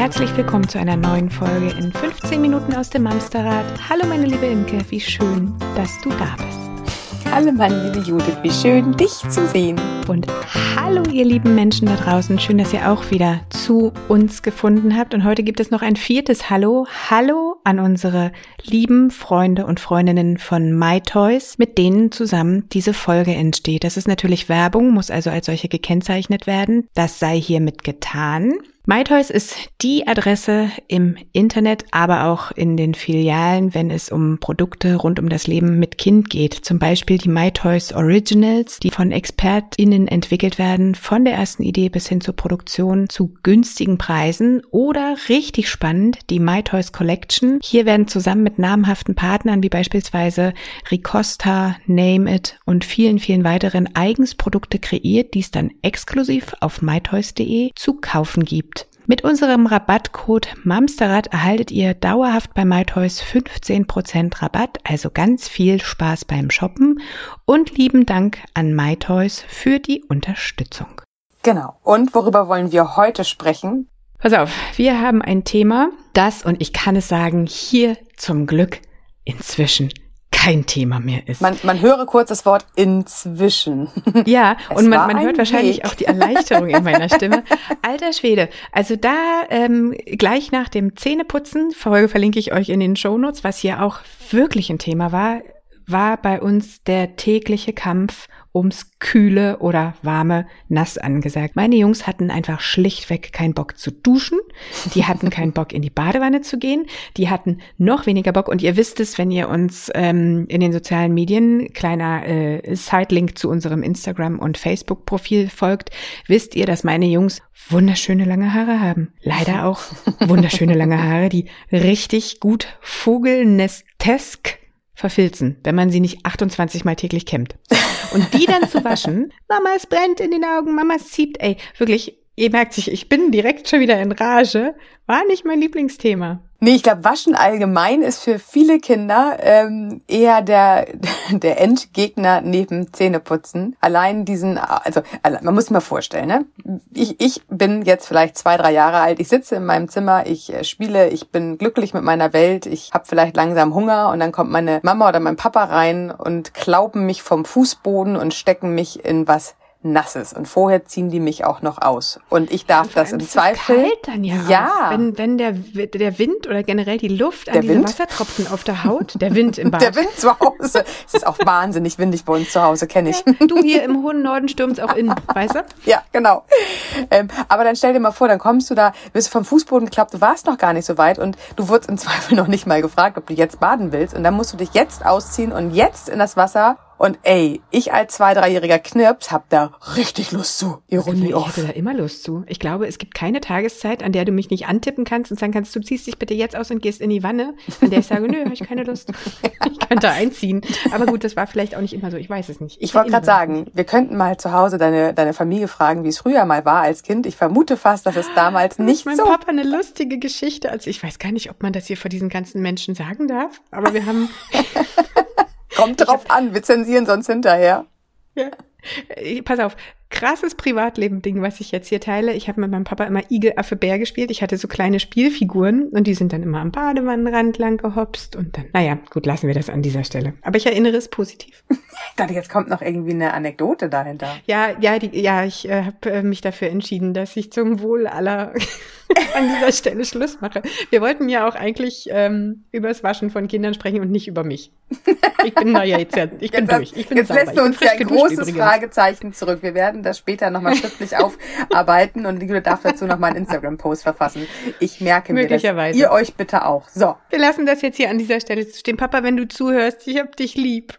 Herzlich willkommen zu einer neuen Folge in 15 Minuten aus dem Mamsterrad. Hallo meine liebe Imke, wie schön, dass du da bist. Hallo meine liebe Judith, wie schön dich zu sehen. Und hallo ihr lieben Menschen da draußen, schön, dass ihr auch wieder zu uns gefunden habt. Und heute gibt es noch ein viertes Hallo. Hallo an unsere lieben Freunde und Freundinnen von MyToys, mit denen zusammen diese Folge entsteht. Das ist natürlich Werbung, muss also als solche gekennzeichnet werden. Das sei hiermit getan. MyToys ist die Adresse im Internet, aber auch in den Filialen, wenn es um Produkte rund um das Leben mit Kind geht. Zum Beispiel die MyToys Originals, die von ExpertInnen entwickelt werden, von der ersten Idee bis hin zur Produktion zu günstigen Preisen. Oder richtig spannend, die MyToys Collection. Hier werden zusammen mit namhaften Partnern wie beispielsweise Ricosta, Name It und vielen, vielen weiteren eigens Produkte kreiert, die es dann exklusiv auf mytoys.de zu kaufen gibt. Mit unserem Rabattcode Mamsterrad erhaltet ihr dauerhaft bei MyToys 15% Rabatt, also ganz viel Spaß beim Shoppen und lieben Dank an MyToys für die Unterstützung. Genau. Und worüber wollen wir heute sprechen? Pass auf, wir haben ein Thema, das, und ich kann es sagen, hier zum Glück inzwischen kein Thema mehr ist. Man, man höre kurz das Wort inzwischen. Ja, und man, man hört wahrscheinlich Weg. auch die Erleichterung in meiner Stimme. Alter Schwede, also da ähm, gleich nach dem Zähneputzen, Folge verlinke ich euch in den Shownotes, was hier auch wirklich ein Thema war, war bei uns der tägliche Kampf ums kühle oder warme Nass angesagt. Meine Jungs hatten einfach schlichtweg keinen Bock zu duschen. Die hatten keinen Bock in die Badewanne zu gehen. Die hatten noch weniger Bock. Und ihr wisst es, wenn ihr uns ähm, in den sozialen Medien, kleiner äh, Sidelink zu unserem Instagram- und Facebook-Profil folgt, wisst ihr, dass meine Jungs wunderschöne lange Haare haben. Leider auch wunderschöne lange Haare, die richtig gut vogelnestesk verfilzen, wenn man sie nicht 28 Mal täglich kämmt. Und die dann zu waschen, Mama, es brennt in den Augen, Mama, es zieht, ey, wirklich, ihr merkt sich, ich bin direkt schon wieder in Rage, war nicht mein Lieblingsthema. Nee, ich glaube, Waschen allgemein ist für viele Kinder ähm, eher der, der Endgegner neben Zähneputzen. Allein diesen, also man muss sich mal vorstellen, ne? Ich, ich bin jetzt vielleicht zwei, drei Jahre alt, ich sitze in meinem Zimmer, ich äh, spiele, ich bin glücklich mit meiner Welt, ich habe vielleicht langsam Hunger und dann kommt meine Mama oder mein Papa rein und klauben mich vom Fußboden und stecken mich in was nasses. Und vorher ziehen die mich auch noch aus. Und ich darf ja, das im Zweifel kalt dann ja, ja. wenn wenn der der Wind oder generell die Luft an der diese Wind? Wassertropfen auf der Haut der Wind im Bad. Der Wind zu Hause. Es ist auch wahnsinnig windig bei uns zu Hause kenne ich. Ja, du hier im hohen Norden stürmst auch in weißt du? Ja genau. Ähm, aber dann stell dir mal vor dann kommst du da bist vom Fußboden geklappt du warst noch gar nicht so weit und du wurdest im Zweifel noch nicht mal gefragt ob du jetzt baden willst. Und dann musst du dich jetzt ausziehen und jetzt in das Wasser und ey, ich als zwei, dreijähriger Knirps hab da richtig Lust zu. Ironie ich off. Ich hätte da immer Lust zu. Ich glaube, es gibt keine Tageszeit, an der du mich nicht antippen kannst und sagen kannst, du ziehst dich bitte jetzt aus und gehst in die Wanne, an der ich sage, nö, habe ich keine Lust. ich könnte einziehen. Aber gut, das war vielleicht auch nicht immer so. Ich weiß es nicht. Ich, ich wollte gerade sagen, wir könnten mal zu Hause deine, deine Familie fragen, wie es früher mal war als Kind. Ich vermute fast, dass es damals das nicht mein so. Mein Papa eine lustige Geschichte. Also ich weiß gar nicht, ob man das hier vor diesen ganzen Menschen sagen darf, aber wir haben Kommt drauf hab, an, wir zensieren sonst hinterher. Ja. Pass auf, krasses Privatleben-Ding, was ich jetzt hier teile. Ich habe mit meinem Papa immer Igel, Affe, Bär gespielt. Ich hatte so kleine Spielfiguren und die sind dann immer am Badewannenrand lang gehopst und dann, naja, gut, lassen wir das an dieser Stelle. Aber ich erinnere es positiv. Ich dachte, jetzt kommt noch irgendwie eine Anekdote dahinter. Ja, ja, die, ja, ich äh, habe äh, mich dafür entschieden, dass ich zum Wohl aller an dieser Stelle Schluss mache. Wir wollten ja auch eigentlich ähm, über das Waschen von Kindern sprechen und nicht über mich. Ich bin da ja jetzt ja, ich bin jetzt durch. Ich bin jetzt sauber. lässt du uns ja ein großes übrigens. Fragezeichen zurück. Wir werden das später nochmal schriftlich aufarbeiten und Julia darf dazu nochmal einen Instagram-Post verfassen. Ich merke mir das. Ihr euch bitte auch. So. Wir lassen das jetzt hier an dieser Stelle stehen. Papa, wenn du zuhörst, ich hab dich lieb.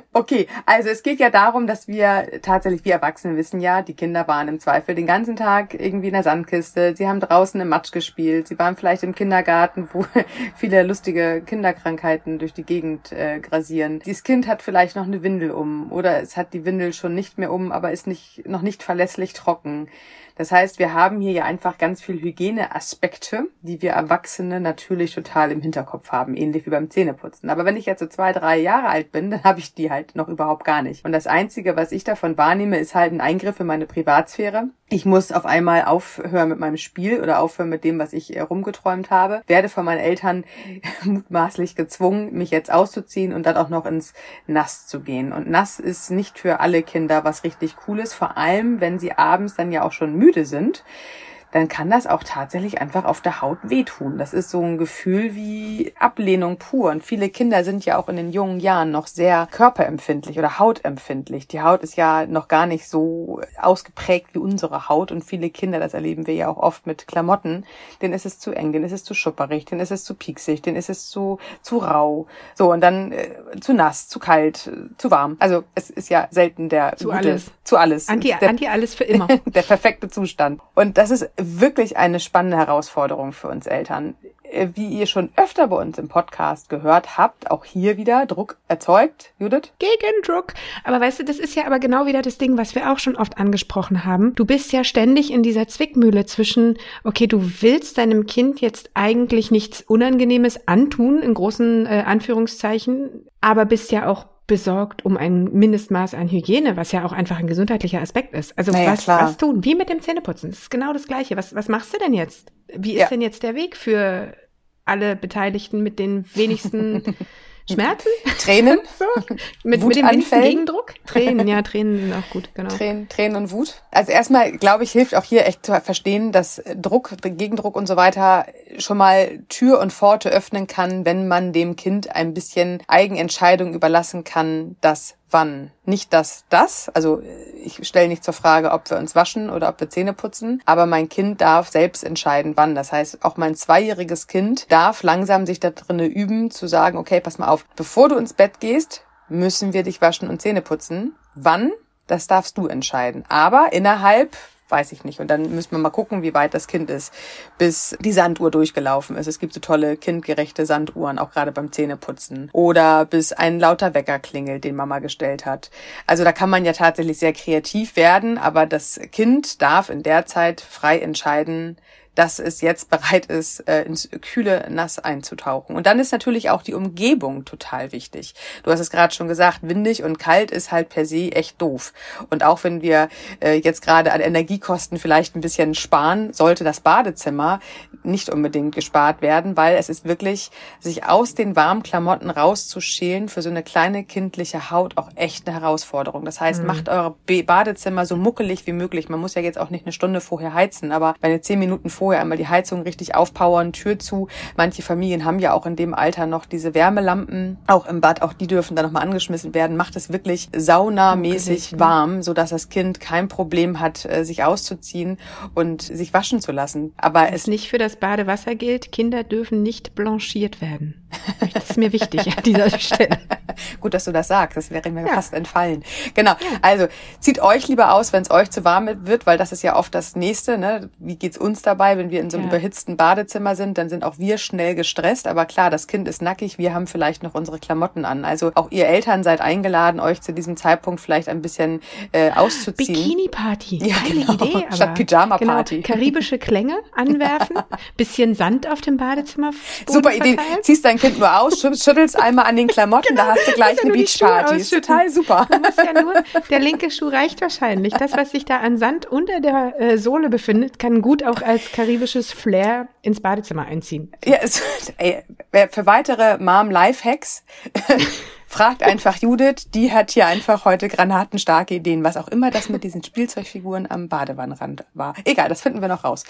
okay, also es geht ja darum, dass wir tatsächlich, wir Erwachsene wissen ja, die Kinder waren im Zweifel den ganzen Tag irgendwie in der Sandkiste, sie haben draußen im Matsch gespielt, sie waren vielleicht im Kindergarten, wo viele lustige Kinderkrankheiten durch die Gegend äh, grasieren. Dieses Kind hat vielleicht noch eine Windel um oder es hat die Windel schon nicht mehr um, aber ist nicht, noch nicht verlässlich trocken. Das heißt, wir haben hier ja einfach ganz viel Hygieneaspekte, die wir Erwachsene natürlich total im Hinterkopf haben, ähnlich wie beim Zähneputzen. Aber wenn ich jetzt so zwei, drei Jahre alt bin, dann habe ich die halt halt noch überhaupt gar nicht. Und das Einzige, was ich davon wahrnehme, ist halt ein Eingriff in meine Privatsphäre. Ich muss auf einmal aufhören mit meinem Spiel oder aufhören mit dem, was ich rumgeträumt habe. Werde von meinen Eltern mutmaßlich gezwungen, mich jetzt auszuziehen und dann auch noch ins Nass zu gehen. Und Nass ist nicht für alle Kinder was richtig Cooles, vor allem wenn sie abends dann ja auch schon müde sind dann kann das auch tatsächlich einfach auf der Haut wehtun. Das ist so ein Gefühl wie Ablehnung pur. Und viele Kinder sind ja auch in den jungen Jahren noch sehr körperempfindlich oder hautempfindlich. Die Haut ist ja noch gar nicht so ausgeprägt wie unsere Haut. Und viele Kinder, das erleben wir ja auch oft mit Klamotten, denen ist es zu eng, denen ist es zu schupperig, denen ist es zu pieksig, denen ist es zu, zu rau. So, und dann äh, zu nass, zu kalt, äh, zu warm. Also es ist ja selten der zu gute, alles. Zu alles. Anti, der, anti alles für immer. der perfekte Zustand. Und das ist wirklich eine spannende Herausforderung für uns Eltern. Äh, wie ihr schon öfter bei uns im Podcast gehört habt, auch hier wieder Druck erzeugt, Judith? Gegen Druck. Aber weißt du, das ist ja aber genau wieder das Ding, was wir auch schon oft angesprochen haben. Du bist ja ständig in dieser Zwickmühle zwischen, okay, du willst deinem Kind jetzt eigentlich nichts Unangenehmes antun, in großen äh, Anführungszeichen, aber bist ja auch besorgt um ein Mindestmaß an Hygiene, was ja auch einfach ein gesundheitlicher Aspekt ist. Also naja, was, was tun? Wie mit dem Zähneputzen. Das ist genau das Gleiche. Was, was machst du denn jetzt? Wie ist ja. denn jetzt der Weg für alle Beteiligten mit den wenigsten Schmerzen? Tränen? so. mit, mit dem wenigsten Gegendruck? Tränen, ja, Tränen sind auch gut, genau. Tränen, Tränen und Wut. Also erstmal, glaube ich, hilft auch hier echt zu verstehen, dass Druck, Gegendruck und so weiter schon mal Tür und Pforte öffnen kann, wenn man dem Kind ein bisschen Eigenentscheidung überlassen kann, das wann. Nicht das, das. Also ich stelle nicht zur Frage, ob wir uns waschen oder ob wir Zähne putzen, aber mein Kind darf selbst entscheiden, wann. Das heißt, auch mein zweijähriges Kind darf langsam sich da drinne üben, zu sagen, okay, pass mal auf, bevor du ins Bett gehst, müssen wir dich waschen und Zähne putzen. Wann? Das darfst du entscheiden. Aber innerhalb weiß ich nicht. Und dann müssen wir mal gucken, wie weit das Kind ist, bis die Sanduhr durchgelaufen ist. Es gibt so tolle kindgerechte Sanduhren, auch gerade beim Zähneputzen. Oder bis ein lauter Wecker klingelt, den Mama gestellt hat. Also da kann man ja tatsächlich sehr kreativ werden, aber das Kind darf in der Zeit frei entscheiden, dass es jetzt bereit ist, äh, ins kühle Nass einzutauchen. Und dann ist natürlich auch die Umgebung total wichtig. Du hast es gerade schon gesagt, windig und kalt ist halt per se echt doof. Und auch wenn wir äh, jetzt gerade an Energiekosten vielleicht ein bisschen sparen, sollte das Badezimmer nicht unbedingt gespart werden, weil es ist wirklich, sich aus den warmen Klamotten rauszuschälen für so eine kleine kindliche Haut auch echt eine Herausforderung. Das heißt, mhm. macht eure Badezimmer so muckelig wie möglich. Man muss ja jetzt auch nicht eine Stunde vorher heizen, aber wenn ihr zehn Minuten vorher einmal die Heizung richtig aufpowern, Tür zu. Manche Familien haben ja auch in dem Alter noch diese Wärmelampen, auch im Bad, auch die dürfen dann nochmal angeschmissen werden. Macht es wirklich saunamäßig warm, so dass das Kind kein Problem hat, äh, sich auszuziehen und sich waschen zu lassen. Aber es nicht für das Badewasser gilt, Kinder dürfen nicht blanchiert werden. Das ist mir wichtig an dieser Stelle. Gut, dass du das sagst. Das wäre mir ja. fast entfallen. Genau. Also zieht euch lieber aus, wenn es euch zu warm wird, weil das ist ja oft das Nächste. Ne? Wie geht's uns dabei, wenn wir in so einem ja. überhitzten Badezimmer sind? Dann sind auch wir schnell gestresst. Aber klar, das Kind ist nackig. Wir haben vielleicht noch unsere Klamotten an. Also auch ihr Eltern seid eingeladen, euch zu diesem Zeitpunkt vielleicht ein bisschen äh, auszuziehen. Bikini-Party. Ja, genau. Idee. Aber Statt Pyjama-Party. Genau. Karibische Klänge anwerfen. bisschen Sand auf dem Badezimmer. Super Idee. Ziehst dein Kind nur aus, schüttelst einmal an den Klamotten, genau. da hast du gleich eine Beachparty. Ist total super. Ja nur, der linke Schuh reicht wahrscheinlich. Das, was sich da an Sand unter der äh, Sohle befindet, kann gut auch als karibisches Flair ins Badezimmer einziehen. Ja, es, ey, für weitere Mom-Life-Hacks Fragt einfach Judith, die hat hier einfach heute granatenstarke Ideen, was auch immer das mit diesen Spielzeugfiguren am Badewannenrand war. Egal, das finden wir noch raus.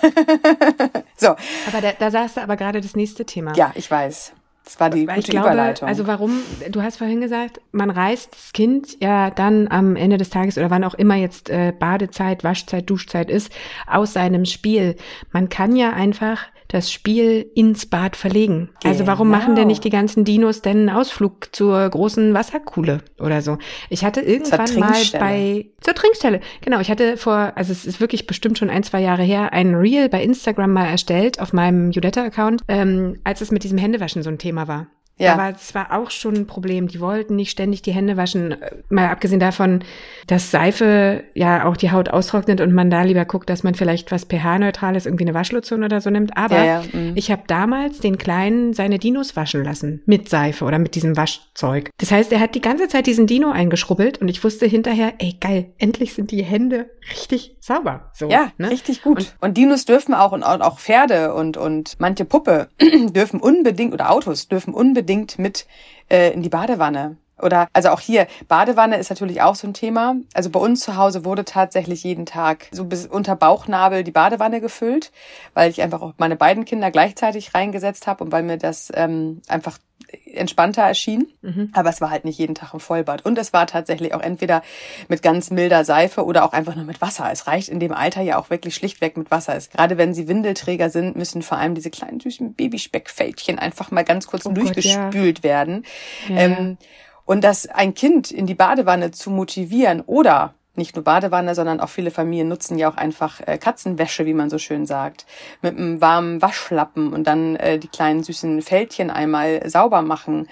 so. Aber da, da sagst du aber gerade das nächste Thema. Ja, ich weiß. Das war die Weil gute glaube, Überleitung. Also warum, du hast vorhin gesagt, man reißt das Kind ja dann am Ende des Tages oder wann auch immer jetzt äh, Badezeit, Waschzeit, Duschzeit ist, aus seinem Spiel. Man kann ja einfach das Spiel ins Bad verlegen. Genau. Also warum genau. machen denn nicht die ganzen Dinos denn einen Ausflug zur großen Wasserkuhle oder so? Ich hatte irgendwann mal bei zur Trinkstelle. Genau, ich hatte vor, also es ist wirklich bestimmt schon ein, zwei Jahre her, ein Reel bei Instagram mal erstellt auf meinem Judetta-Account, ähm, als es mit diesem Händewaschen so ein Thema war. Ja. Aber es war auch schon ein Problem. Die wollten nicht ständig die Hände waschen. Mal abgesehen davon, dass Seife ja auch die Haut austrocknet und man da lieber guckt, dass man vielleicht was pH-neutrales, irgendwie eine Waschlotion oder so nimmt. Aber ja, ja, mhm. ich habe damals den Kleinen seine Dinos waschen lassen mit Seife oder mit diesem Waschzeug. Das heißt, er hat die ganze Zeit diesen Dino eingeschrubbelt und ich wusste hinterher, ey geil, endlich sind die Hände richtig sauber. So, ja, ne? richtig gut. Und, und Dinos dürfen auch und auch Pferde und und manche Puppe dürfen unbedingt oder Autos dürfen unbedingt mit äh, in die Badewanne. Oder, also auch hier, Badewanne ist natürlich auch so ein Thema. Also bei uns zu Hause wurde tatsächlich jeden Tag so bis unter Bauchnabel die Badewanne gefüllt, weil ich einfach auch meine beiden Kinder gleichzeitig reingesetzt habe und weil mir das ähm, einfach entspannter erschien. Mhm. Aber es war halt nicht jeden Tag im Vollbad. Und es war tatsächlich auch entweder mit ganz milder Seife oder auch einfach nur mit Wasser. Es reicht in dem Alter ja auch wirklich schlichtweg mit Wasser. Es, gerade wenn sie Windelträger sind, müssen vor allem diese kleinen süßen Babyspeckfältchen einfach mal ganz kurz oh durchgespült Gott, ja. werden. Ja. Ähm, und das ein Kind in die Badewanne zu motivieren oder nicht nur Badewanne, sondern auch viele Familien nutzen ja auch einfach äh, Katzenwäsche, wie man so schön sagt, mit einem warmen Waschlappen und dann äh, die kleinen süßen Fältchen einmal sauber machen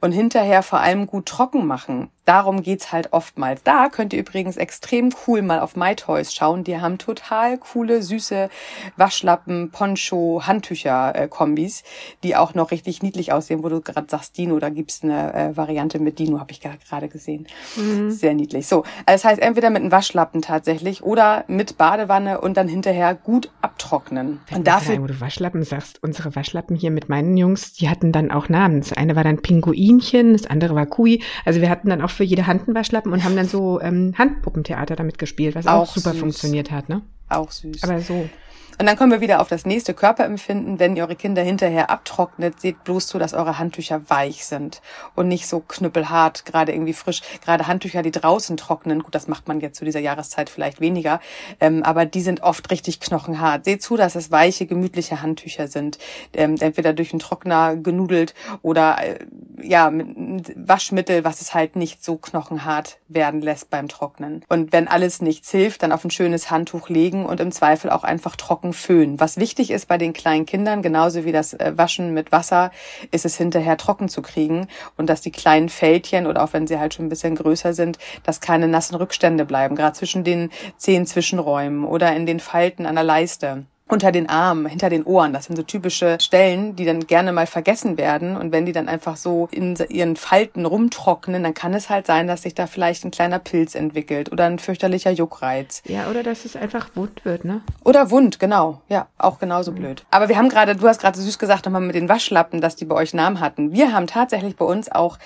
und hinterher vor allem gut trocken machen. Darum geht's halt oftmals. Da könnt ihr übrigens extrem cool mal auf MyToys schauen. Die haben total coole, süße Waschlappen, Poncho, Handtücher-Kombis, die auch noch richtig niedlich aussehen, wo du gerade sagst Dino. Da gibt's eine äh, Variante mit Dino, habe ich gerade gesehen. Mhm. Sehr niedlich. So, also das heißt entweder mit einem Waschlappen tatsächlich oder mit Badewanne und dann hinterher gut abtrocknen. Wenn und dafür, wo du Waschlappen sagst, unsere Waschlappen hier mit meinen Jungs, die hatten dann auch Namen. Das eine war dann Pinguinchen, das andere war Kui. Also wir hatten dann auch für jede Hand einen Waschlappen und haben dann so ähm, Handpuppentheater damit gespielt, was auch, auch super süß. funktioniert hat, ne? Auch süß. Aber so. Und dann kommen wir wieder auf das nächste Körperempfinden. Wenn ihr eure Kinder hinterher abtrocknet, seht bloß zu, dass eure Handtücher weich sind und nicht so knüppelhart, gerade irgendwie frisch. Gerade Handtücher, die draußen trocknen, gut, das macht man jetzt zu dieser Jahreszeit vielleicht weniger, ähm, aber die sind oft richtig knochenhart. Seht zu, dass es weiche, gemütliche Handtücher sind. Ähm, entweder durch einen Trockner genudelt oder äh, ja, mit Waschmittel, was es halt nicht so knochenhart werden lässt beim Trocknen. Und wenn alles nichts hilft, dann auf ein schönes Handtuch legen und im Zweifel auch einfach trocken trocken föhnen. Was wichtig ist bei den kleinen Kindern, genauso wie das äh, Waschen mit Wasser, ist es hinterher trocken zu kriegen und dass die kleinen Fältchen oder auch wenn sie halt schon ein bisschen größer sind, dass keine nassen Rückstände bleiben, gerade zwischen den Zehen Zwischenräumen oder in den Falten an der Leiste unter den Armen, hinter den Ohren. Das sind so typische Stellen, die dann gerne mal vergessen werden. Und wenn die dann einfach so in ihren Falten rumtrocknen, dann kann es halt sein, dass sich da vielleicht ein kleiner Pilz entwickelt oder ein fürchterlicher Juckreiz. Ja, oder dass es einfach wund wird, ne? Oder wund, genau. Ja, auch genauso mhm. blöd. Aber wir haben gerade, du hast gerade süß gesagt, nochmal mit den Waschlappen, dass die bei euch Namen hatten. Wir haben tatsächlich bei uns auch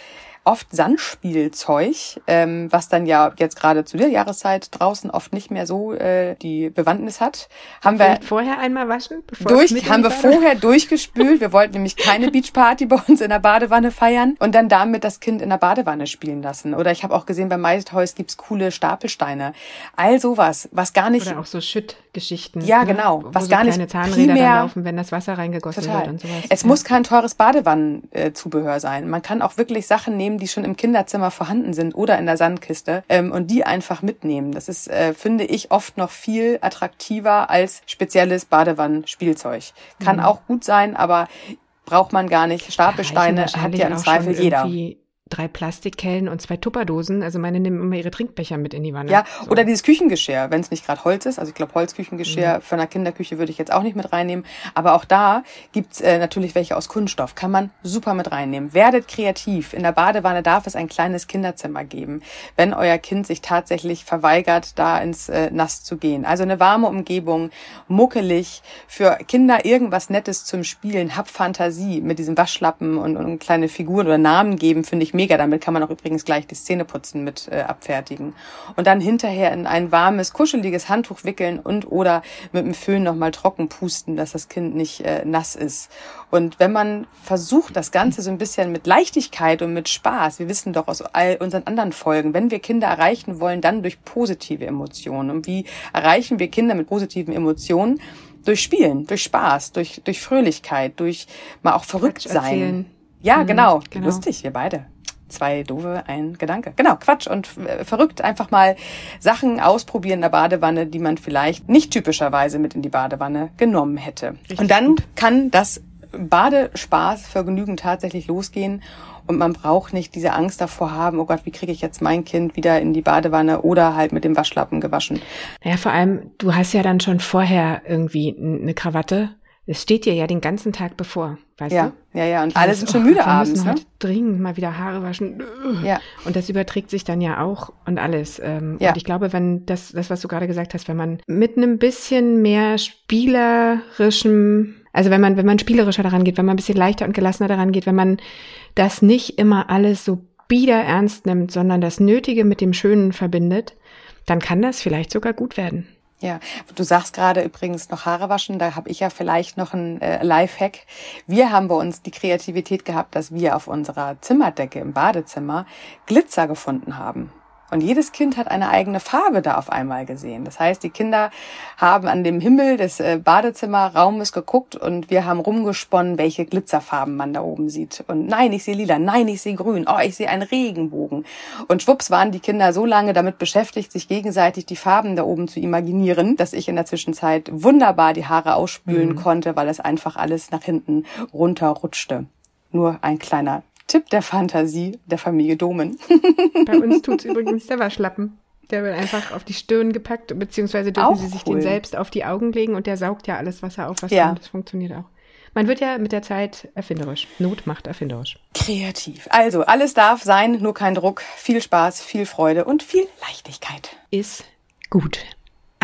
oft Sandspielzeug, ähm, was dann ja jetzt gerade zu der Jahreszeit draußen oft nicht mehr so äh, die Bewandtnis hat. Haben wir vorher einmal waschen? durch, haben wir vorher durchgespült. Wir wollten nämlich keine Beachparty bei uns in der Badewanne feiern und dann damit das Kind in der Badewanne spielen lassen. Oder ich habe auch gesehen, bei MyToys gibt's coole Stapelsteine. All sowas, was gar nicht... Oder auch so Schüttgeschichten. Ja, ne? genau. Was so gar nicht Zahnräder primär, laufen, wenn das Wasser reingegossen total. wird und sowas. Es ja. muss kein teures Badewannenzubehör sein. Man kann auch wirklich Sachen nehmen, nehmen, die schon im Kinderzimmer vorhanden sind oder in der Sandkiste ähm, und die einfach mitnehmen. Das ist, äh, finde ich, oft noch viel attraktiver als spezielles Badewannenspielzeug. Kann mhm. auch gut sein, aber braucht man gar nicht. Stapelsteine hat ja im Zweifel jeder drei Plastikkellen und zwei Tupperdosen. Also meine nehmen immer ihre Trinkbecher mit in die Wanne. Ja, so. oder dieses Küchengeschirr, wenn es nicht gerade Holz ist. Also ich glaube, Holzküchengeschirr mhm. für eine Kinderküche würde ich jetzt auch nicht mit reinnehmen. Aber auch da gibt's äh, natürlich welche aus Kunststoff. Kann man super mit reinnehmen. Werdet kreativ. In der Badewanne darf es ein kleines Kinderzimmer geben, wenn euer Kind sich tatsächlich verweigert, da ins äh, Nass zu gehen. Also eine warme Umgebung, muckelig, für Kinder irgendwas Nettes zum Spielen. Hab Fantasie mit diesem Waschlappen und, und kleine Figuren oder Namen geben, finde ich mega mega. Damit kann man auch übrigens gleich die Zähneputzen mit äh, abfertigen. Und dann hinterher in ein warmes, kuscheliges Handtuch wickeln und oder mit dem Föhn nochmal trocken pusten, dass das Kind nicht äh, nass ist. Und wenn man versucht, das Ganze so ein bisschen mit Leichtigkeit und mit Spaß, wir wissen doch aus all unseren anderen Folgen, wenn wir Kinder erreichen wollen, dann durch positive Emotionen. Und wie erreichen wir Kinder mit positiven Emotionen? Durch Spielen, durch Spaß, durch, durch Fröhlichkeit, durch mal auch verrückt sein. Ja, mhm, genau. genau. Lustig, wir beide zwei doofe, ein Gedanke. Genau, Quatsch und äh, verrückt einfach mal Sachen ausprobieren in der Badewanne, die man vielleicht nicht typischerweise mit in die Badewanne genommen hätte. Richtig und dann gut. kann das Badespaß, Vergnügen tatsächlich losgehen und man braucht nicht diese Angst davor haben, oh Gott, wie kriege ich jetzt mein Kind wieder in die Badewanne oder halt mit dem Waschlappen gewaschen. Ja, vor allem, du hast ja dann schon vorher irgendwie eine Krawatte. Es steht dir ja den ganzen Tag bevor, weißt ja, du? Ja, ja, und alle sind schon oh, müde wir abends. Müssen ne? halt dringend mal wieder Haare waschen. Ja. Und das überträgt sich dann ja auch und alles. Ähm, ja. Und ich glaube, wenn das, das, was du gerade gesagt hast, wenn man mit einem bisschen mehr spielerischem also wenn man, wenn man spielerischer daran geht, wenn man ein bisschen leichter und gelassener daran geht, wenn man das nicht immer alles so bieder ernst nimmt, sondern das Nötige mit dem Schönen verbindet, dann kann das vielleicht sogar gut werden. Ja, du sagst gerade übrigens noch Haare waschen, da habe ich ja vielleicht noch ein äh, Lifehack. Wir haben bei uns die Kreativität gehabt, dass wir auf unserer Zimmerdecke im Badezimmer Glitzer gefunden haben. Und jedes Kind hat eine eigene Farbe da auf einmal gesehen. Das heißt, die Kinder haben an dem Himmel des äh, Badezimmerraumes geguckt und wir haben rumgesponnen, welche Glitzerfarben man da oben sieht. Und nein, ich sehe lila, nein, ich sehe grün, oh, ich sehe einen Regenbogen. Und schwupps waren die Kinder so lange damit beschäftigt, sich gegenseitig die Farben da oben zu imaginieren, dass ich in der Zwischenzeit wunderbar die Haare ausspülen mhm. konnte, weil es einfach alles nach hinten runterrutschte. Nur ein kleiner Tipp der Fantasie der Familie Domen. Bei uns tut's übrigens der Waschlappen. Der wird einfach auf die Stirn gepackt, beziehungsweise dürfen auch sie sich cool. den selbst auf die Augen legen und der saugt ja alles Wasser auf, was ja. kommt. Das funktioniert auch. Man wird ja mit der Zeit erfinderisch. Not macht erfinderisch. Kreativ. Also, alles darf sein, nur kein Druck. Viel Spaß, viel Freude und viel Leichtigkeit. Ist gut.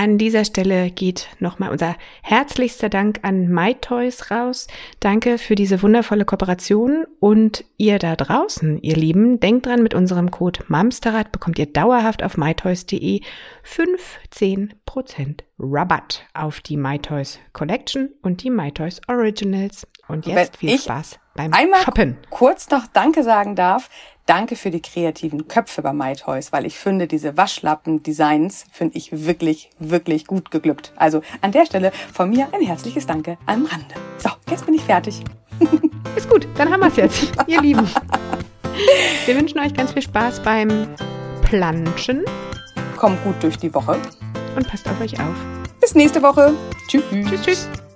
An dieser Stelle geht nochmal unser herzlichster Dank an MyToys raus. Danke für diese wundervolle Kooperation und ihr da draußen, ihr Lieben, denkt dran, mit unserem Code MAMSTERRAD bekommt ihr dauerhaft auf mytoys.de 15% Rabatt auf die MyToys Collection und die MyToys Originals. Und jetzt viel Spaß beim einmal Shoppen. kurz noch Danke sagen darf, Danke für die kreativen Köpfe bei MyToys, weil ich finde, diese Waschlappen-Designs finde ich wirklich, wirklich gut geglückt. Also an der Stelle von mir ein herzliches Danke am Rande. So, jetzt bin ich fertig. Ist gut, dann haben wir es jetzt, ihr Lieben. Wir wünschen euch ganz viel Spaß beim Planschen. Kommt gut durch die Woche. Und passt auf euch auf. Bis nächste Woche. Tschüss. Tschüss, tschüss.